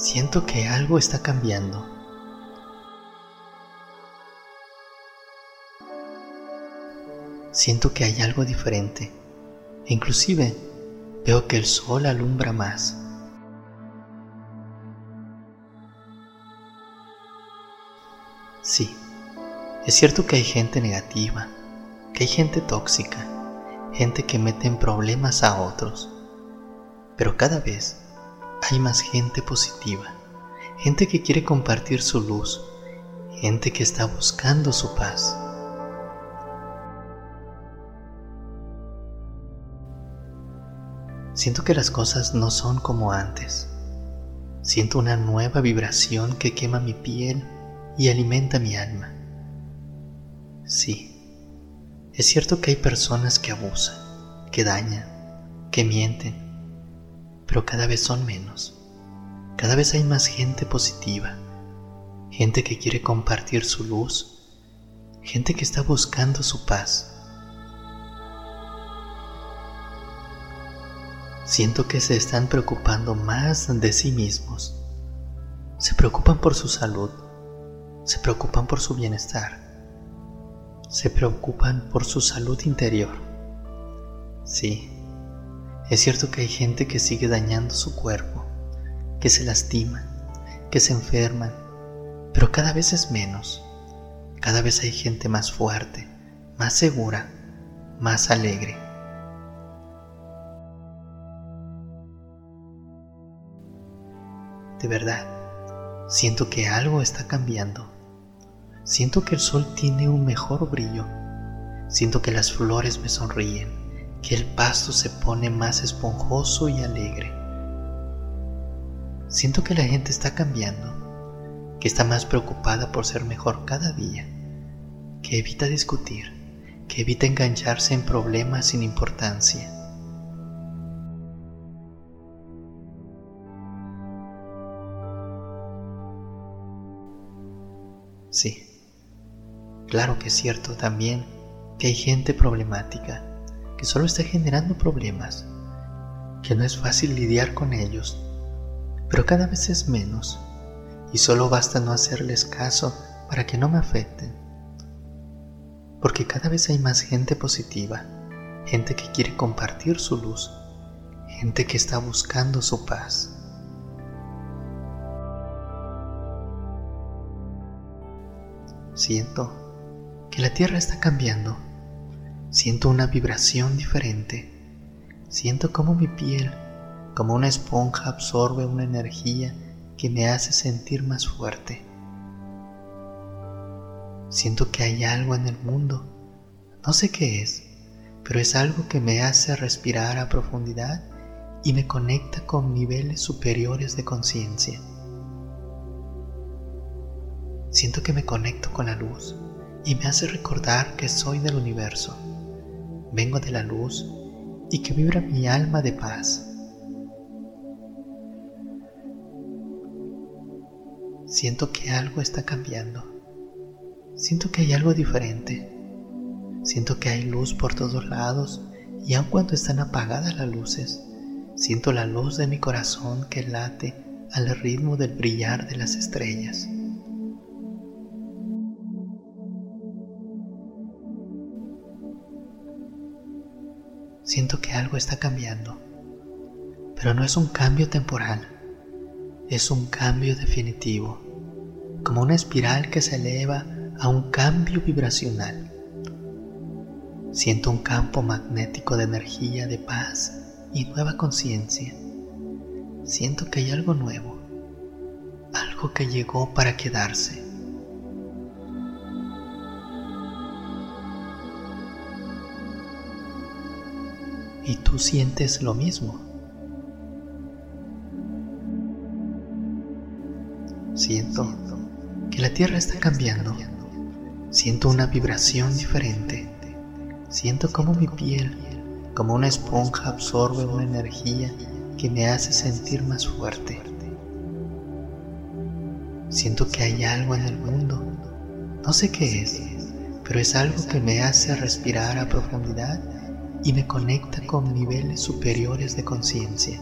Siento que algo está cambiando. Siento que hay algo diferente. Inclusive veo que el sol alumbra más. Sí, es cierto que hay gente negativa, que hay gente tóxica, gente que mete en problemas a otros, pero cada vez hay más gente positiva, gente que quiere compartir su luz, gente que está buscando su paz. Siento que las cosas no son como antes. Siento una nueva vibración que quema mi piel y alimenta mi alma. Sí, es cierto que hay personas que abusan, que dañan, que mienten, pero cada vez son menos. Cada vez hay más gente positiva, gente que quiere compartir su luz, gente que está buscando su paz. Siento que se están preocupando más de sí mismos. Se preocupan por su salud, se preocupan por su bienestar, se preocupan por su salud interior. Sí, es cierto que hay gente que sigue dañando su cuerpo, que se lastima, que se enferman, pero cada vez es menos. Cada vez hay gente más fuerte, más segura, más alegre. De verdad, siento que algo está cambiando. Siento que el sol tiene un mejor brillo. Siento que las flores me sonríen que el pasto se pone más esponjoso y alegre. Siento que la gente está cambiando, que está más preocupada por ser mejor cada día, que evita discutir, que evita engancharse en problemas sin importancia. Sí, claro que es cierto también que hay gente problemática que solo está generando problemas, que no es fácil lidiar con ellos, pero cada vez es menos y solo basta no hacerles caso para que no me afecten. Porque cada vez hay más gente positiva, gente que quiere compartir su luz, gente que está buscando su paz. Siento que la Tierra está cambiando Siento una vibración diferente. Siento como mi piel, como una esponja, absorbe una energía que me hace sentir más fuerte. Siento que hay algo en el mundo. No sé qué es, pero es algo que me hace respirar a profundidad y me conecta con niveles superiores de conciencia. Siento que me conecto con la luz y me hace recordar que soy del universo vengo de la luz y que vibra mi alma de paz. Siento que algo está cambiando. Siento que hay algo diferente. Siento que hay luz por todos lados y aun cuando están apagadas las luces, siento la luz de mi corazón que late al ritmo del brillar de las estrellas. Siento que algo está cambiando. Pero no es un cambio temporal, es un cambio definitivo, como una espiral que se eleva a un cambio vibracional. Siento un campo magnético de energía, de paz y nueva conciencia. Siento que hay algo nuevo, algo que llegó para quedarse. Y tú sientes lo mismo. Siento que la Tierra está cambiando. Siento una vibración diferente. Siento como mi piel, como una esponja, absorbe una energía que me hace sentir más fuerte. Siento que hay algo en el mundo. No sé qué es, pero es algo que me hace respirar a profundidad y me conecta con niveles superiores de conciencia.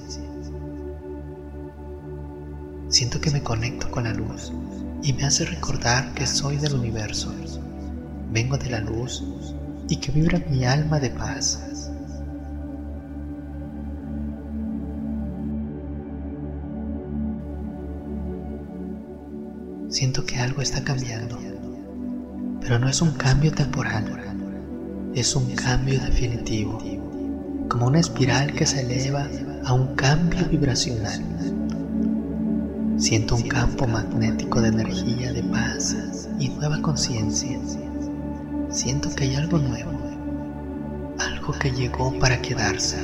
Siento que me conecto con la luz y me hace recordar que soy del universo. Vengo de la luz y que vibra mi alma de paz. Siento que algo está cambiando, pero no es un cambio temporal, es un cambio definitivo, como una espiral que se eleva a un cambio vibracional. Siento un campo magnético de energía, de paz y nueva conciencia. Siento que hay algo nuevo, algo que llegó para quedarse.